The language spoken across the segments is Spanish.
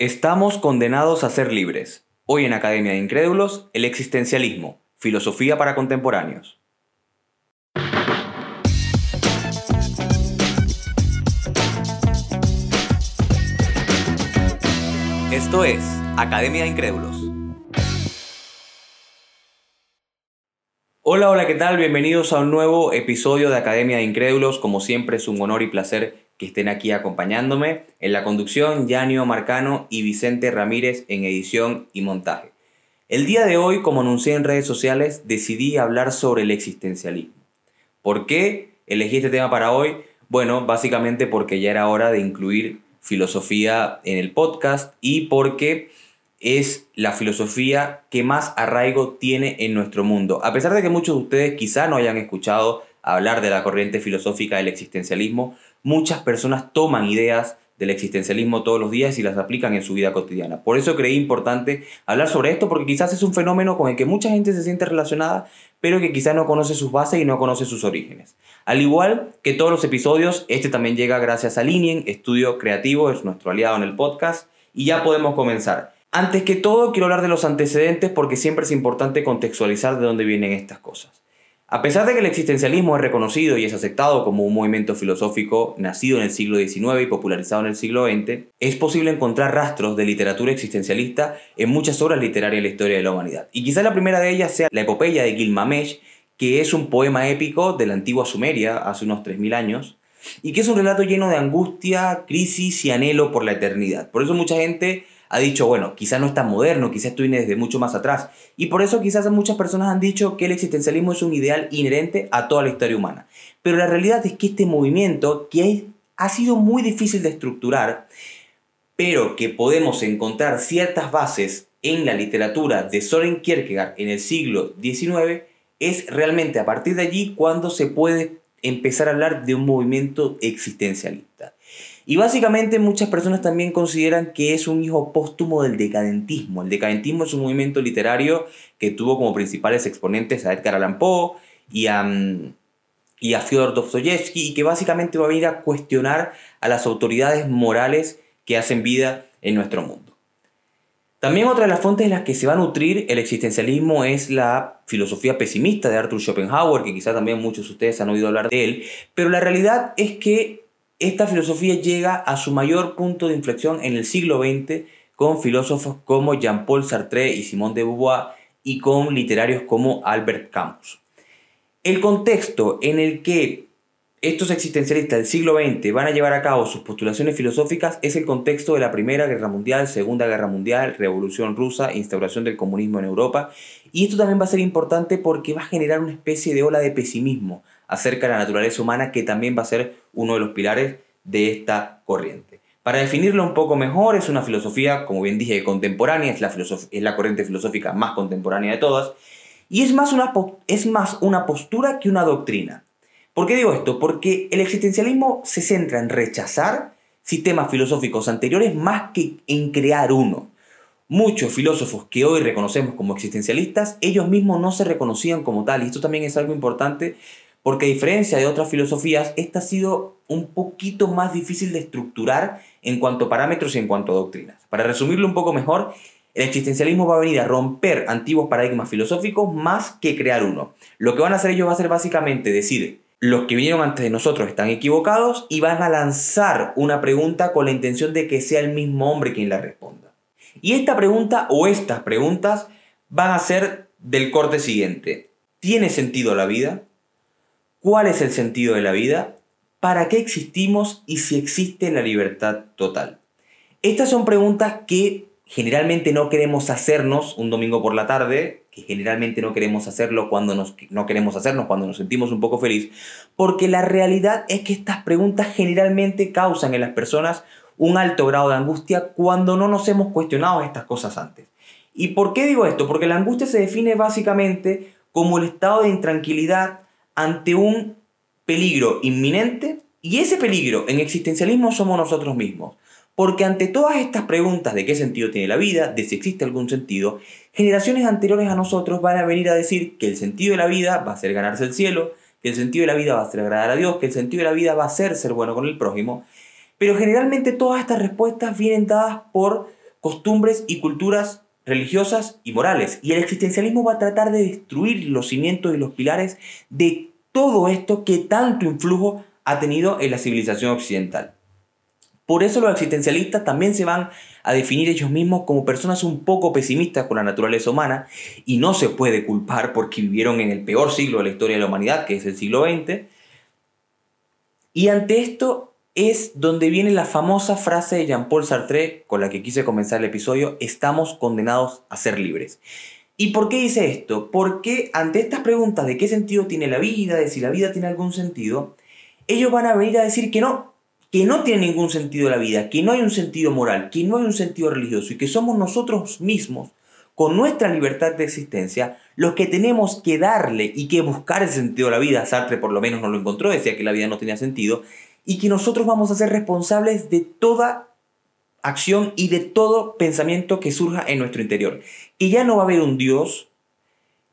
Estamos condenados a ser libres. Hoy en Academia de Incrédulos, el existencialismo, filosofía para contemporáneos. Esto es Academia de Incrédulos. Hola, hola, ¿qué tal? Bienvenidos a un nuevo episodio de Academia de Incrédulos. Como siempre es un honor y placer que estén aquí acompañándome. En la conducción, Yanio Marcano y Vicente Ramírez en edición y montaje. El día de hoy, como anuncié en redes sociales, decidí hablar sobre el existencialismo. ¿Por qué elegí este tema para hoy? Bueno, básicamente porque ya era hora de incluir filosofía en el podcast y porque es la filosofía que más arraigo tiene en nuestro mundo. A pesar de que muchos de ustedes quizá no hayan escuchado hablar de la corriente filosófica del existencialismo, muchas personas toman ideas del existencialismo todos los días y las aplican en su vida cotidiana. Por eso creí importante hablar sobre esto porque quizás es un fenómeno con el que mucha gente se siente relacionada, pero que quizás no conoce sus bases y no conoce sus orígenes. Al igual que todos los episodios, este también llega gracias a Linien, estudio creativo, es nuestro aliado en el podcast, y ya podemos comenzar. Antes que todo, quiero hablar de los antecedentes porque siempre es importante contextualizar de dónde vienen estas cosas. A pesar de que el existencialismo es reconocido y es aceptado como un movimiento filosófico nacido en el siglo XIX y popularizado en el siglo XX, es posible encontrar rastros de literatura existencialista en muchas obras literarias de la historia de la humanidad. Y quizá la primera de ellas sea la epopeya de Gilgamesh, que es un poema épico de la antigua Sumeria, hace unos 3.000 años, y que es un relato lleno de angustia, crisis y anhelo por la eternidad. Por eso mucha gente ha dicho, bueno, quizás no es tan moderno, quizás viene desde mucho más atrás. Y por eso quizás muchas personas han dicho que el existencialismo es un ideal inherente a toda la historia humana. Pero la realidad es que este movimiento, que ha sido muy difícil de estructurar, pero que podemos encontrar ciertas bases en la literatura de Soren Kierkegaard en el siglo XIX, es realmente a partir de allí cuando se puede empezar a hablar de un movimiento existencialista. Y básicamente muchas personas también consideran que es un hijo póstumo del decadentismo. El decadentismo es un movimiento literario que tuvo como principales exponentes a Edgar Allan Poe y a, mm, y a Fyodor Dostoyevsky y que básicamente va a venir a cuestionar a las autoridades morales que hacen vida en nuestro mundo. También otra de las fuentes en las que se va a nutrir el existencialismo es la filosofía pesimista de Arthur Schopenhauer, que quizá también muchos de ustedes han oído hablar de él, pero la realidad es que esta filosofía llega a su mayor punto de inflexión en el siglo XX con filósofos como Jean-Paul Sartre y Simone de Beauvoir y con literarios como Albert Camus. El contexto en el que estos existencialistas del siglo XX van a llevar a cabo sus postulaciones filosóficas es el contexto de la Primera Guerra Mundial, Segunda Guerra Mundial, Revolución Rusa, instauración del comunismo en Europa. Y esto también va a ser importante porque va a generar una especie de ola de pesimismo acerca de la naturaleza humana que también va a ser uno de los pilares de esta corriente. Para definirlo un poco mejor, es una filosofía, como bien dije, contemporánea, es la, es la corriente filosófica más contemporánea de todas, y es más, una, es más una postura que una doctrina. ¿Por qué digo esto? Porque el existencialismo se centra en rechazar sistemas filosóficos anteriores más que en crear uno. Muchos filósofos que hoy reconocemos como existencialistas, ellos mismos no se reconocían como tal, y esto también es algo importante porque a diferencia de otras filosofías, esta ha sido un poquito más difícil de estructurar en cuanto a parámetros y en cuanto a doctrinas. Para resumirlo un poco mejor, el existencialismo va a venir a romper antiguos paradigmas filosóficos más que crear uno. Lo que van a hacer ellos va a ser básicamente decir, los que vinieron antes de nosotros están equivocados y van a lanzar una pregunta con la intención de que sea el mismo hombre quien la responda. Y esta pregunta o estas preguntas van a ser del corte siguiente. ¿Tiene sentido la vida? ¿Cuál es el sentido de la vida? ¿Para qué existimos y si existe la libertad total? Estas son preguntas que generalmente no queremos hacernos un domingo por la tarde, que generalmente no queremos hacerlo cuando nos, no queremos hacernos cuando nos sentimos un poco feliz, porque la realidad es que estas preguntas generalmente causan en las personas un alto grado de angustia cuando no nos hemos cuestionado estas cosas antes. ¿Y por qué digo esto? Porque la angustia se define básicamente como el estado de intranquilidad ante un peligro inminente y ese peligro en existencialismo somos nosotros mismos. Porque ante todas estas preguntas de qué sentido tiene la vida, de si existe algún sentido, generaciones anteriores a nosotros van a venir a decir que el sentido de la vida va a ser ganarse el cielo, que el sentido de la vida va a ser agradar a Dios, que el sentido de la vida va a ser ser bueno con el prójimo. Pero generalmente todas estas respuestas vienen dadas por costumbres y culturas religiosas y morales. Y el existencialismo va a tratar de destruir los cimientos y los pilares de todo esto que tanto influjo ha tenido en la civilización occidental. Por eso los existencialistas también se van a definir ellos mismos como personas un poco pesimistas con la naturaleza humana y no se puede culpar porque vivieron en el peor siglo de la historia de la humanidad, que es el siglo XX. Y ante esto es donde viene la famosa frase de Jean-Paul Sartre con la que quise comenzar el episodio, estamos condenados a ser libres. ¿Y por qué dice esto? Porque ante estas preguntas de qué sentido tiene la vida, de si la vida tiene algún sentido, ellos van a venir a decir que no, que no tiene ningún sentido la vida, que no hay un sentido moral, que no hay un sentido religioso y que somos nosotros mismos, con nuestra libertad de existencia, los que tenemos que darle y que buscar el sentido de la vida. Sartre por lo menos no lo encontró, decía que la vida no tenía sentido, y que nosotros vamos a ser responsables de toda acción y de todo pensamiento que surja en nuestro interior. Que ya no va a haber un Dios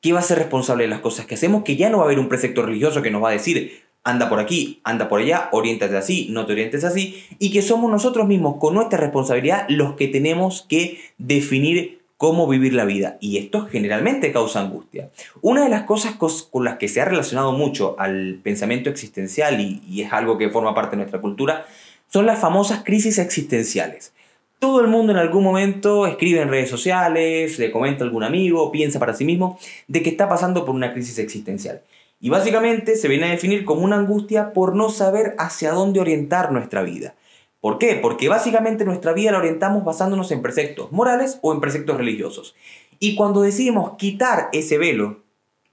que va a ser responsable de las cosas que hacemos, que ya no va a haber un precepto religioso que nos va a decir, anda por aquí, anda por allá, oriéntate así, no te orientes así, y que somos nosotros mismos con nuestra responsabilidad los que tenemos que definir cómo vivir la vida. Y esto generalmente causa angustia. Una de las cosas con las que se ha relacionado mucho al pensamiento existencial, y, es algo que forma parte de nuestra cultura, son las famosas crisis existenciales. Todo el mundo en algún momento escribe en redes sociales, le comenta a algún amigo, piensa para sí mismo de que está pasando por una crisis existencial. Y básicamente se viene a definir como una angustia por no saber hacia dónde orientar nuestra vida. ¿Por qué? Porque básicamente nuestra vida la orientamos basándonos en preceptos morales o en preceptos religiosos. Y cuando decidimos quitar ese velo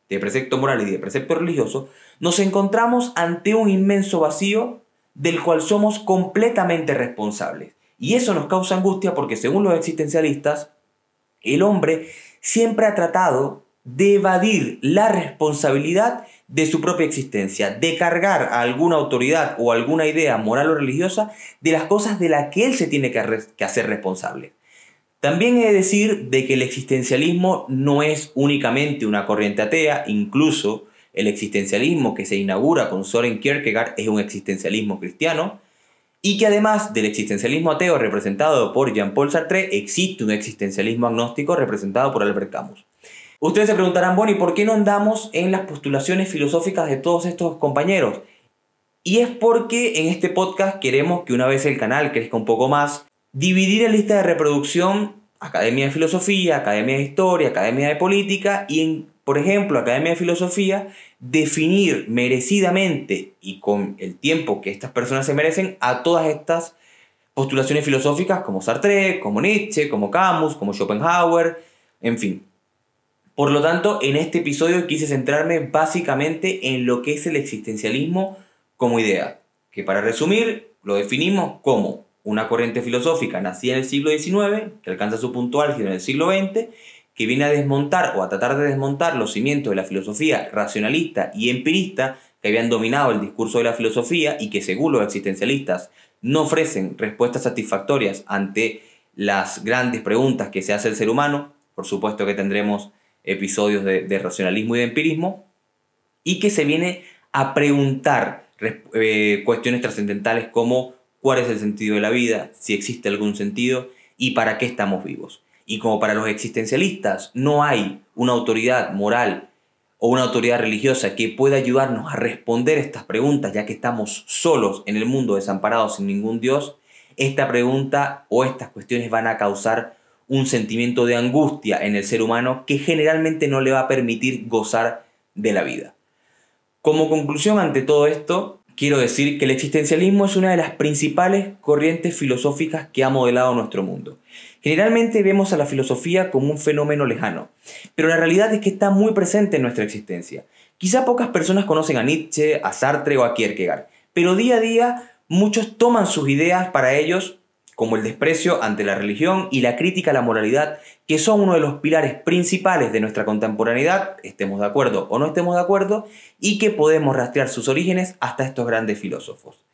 de precepto moral y de precepto religioso, nos encontramos ante un inmenso vacío del cual somos completamente responsables. Y eso nos causa angustia porque según los existencialistas, el hombre siempre ha tratado de evadir la responsabilidad de su propia existencia, de cargar a alguna autoridad o alguna idea moral o religiosa de las cosas de las que él se tiene que, hacer responsable. También he de decir de que el existencialismo no es únicamente una corriente atea, incluso el existencialismo que se inaugura con Soren Kierkegaard es un existencialismo cristiano, y que además del existencialismo ateo representado por Jean-Paul Sartre, existe un existencialismo agnóstico representado por Albert Camus. Ustedes se preguntarán, bueno, ¿y por qué no andamos en las postulaciones filosóficas de todos estos compañeros? Y es porque en este podcast queremos que una vez el canal crezca un poco más, dividir en lista de reproducción Academia de Filosofía, Academia de Historia, Academia de Política y por ejemplo, Academia de Filosofía, definir merecidamente y con el tiempo que estas personas se merecen a todas estas postulaciones filosóficas como Sartre, como Nietzsche, como Camus, como Schopenhauer, en fin. Por lo tanto, en este episodio quise centrarme básicamente en lo que es el existencialismo como idea, que para resumir lo definimos como una corriente filosófica nacida en el siglo XIX, que alcanza su punto álgido en el siglo XX, que viene a desmontar o a tratar de desmontar los cimientos de la filosofía racionalista y empirista que habían dominado el discurso de la filosofía y que según los existencialistas no ofrecen respuestas satisfactorias ante las grandes preguntas que se hace el ser humano. Por supuesto que tendremos episodios de, racionalismo y de empirismo, y que se viene a preguntar eh, cuestiones trascendentales como cuál es el sentido de la vida, si existe algún sentido y para qué estamos vivos. Y como para los existencialistas no hay una autoridad moral o una autoridad religiosa que pueda ayudarnos a responder estas preguntas, ya que estamos solos en el mundo desamparados sin ningún Dios, esta pregunta o estas cuestiones van a causar un sentimiento de angustia en el ser humano que generalmente no le va a permitir gozar de la vida. Como conclusión ante todo esto, quiero decir que el existencialismo es una de las principales corrientes filosóficas que ha modelado nuestro mundo. Generalmente vemos a la filosofía como un fenómeno lejano, pero la realidad es que está muy presente en nuestra existencia. Quizá pocas personas conocen a Nietzsche, a Sartre o a Kierkegaard, pero día a día muchos toman sus ideas para ellos como el desprecio ante la religión y la crítica a la moralidad, que son uno de los pilares principales de nuestra contemporaneidad, estemos de acuerdo o no estemos de acuerdo, y que podemos rastrear sus orígenes hasta estos grandes filósofos.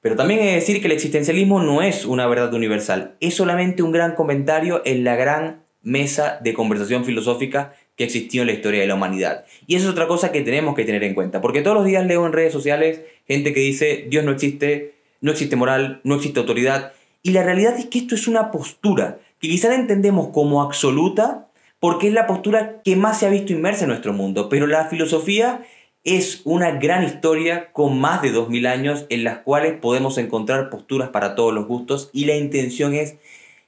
Pero también de decir que el existencialismo no es una verdad universal, es solamente un gran comentario en la gran mesa de conversación filosófica que existió en la historia de la humanidad. Y eso es otra cosa que tenemos que tener en cuenta, porque todos los días leo en redes sociales gente que dice Dios no existe, no existe moral, no existe autoridad, y la realidad es que esto es una postura que quizás entendemos como absoluta porque es la postura que más se ha visto inmersa en nuestro mundo, pero la filosofía es una gran historia con más de 2000 años en las cuales podemos encontrar posturas para todos los gustos y la intención es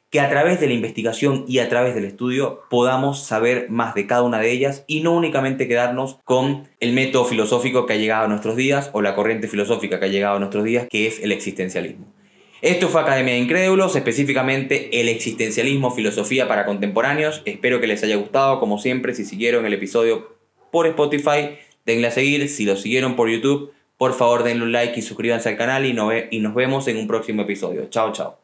que a través de la investigación y a través del estudio podamos saber más de cada una de ellas y no únicamente quedarnos con el método filosófico que ha llegado a nuestros días o la corriente filosófica que ha llegado a nuestros días, que es el existencialismo. Esto fue Academia de Incrédulos, específicamente el existencialismo, filosofía para contemporáneos. Espero que les haya gustado, como siempre, si siguieron el episodio por Spotify, denle a seguir, si lo siguieron por YouTube, por favor denle un like y suscríbanse al canal y nos vemos en un próximo episodio. Chao, chao.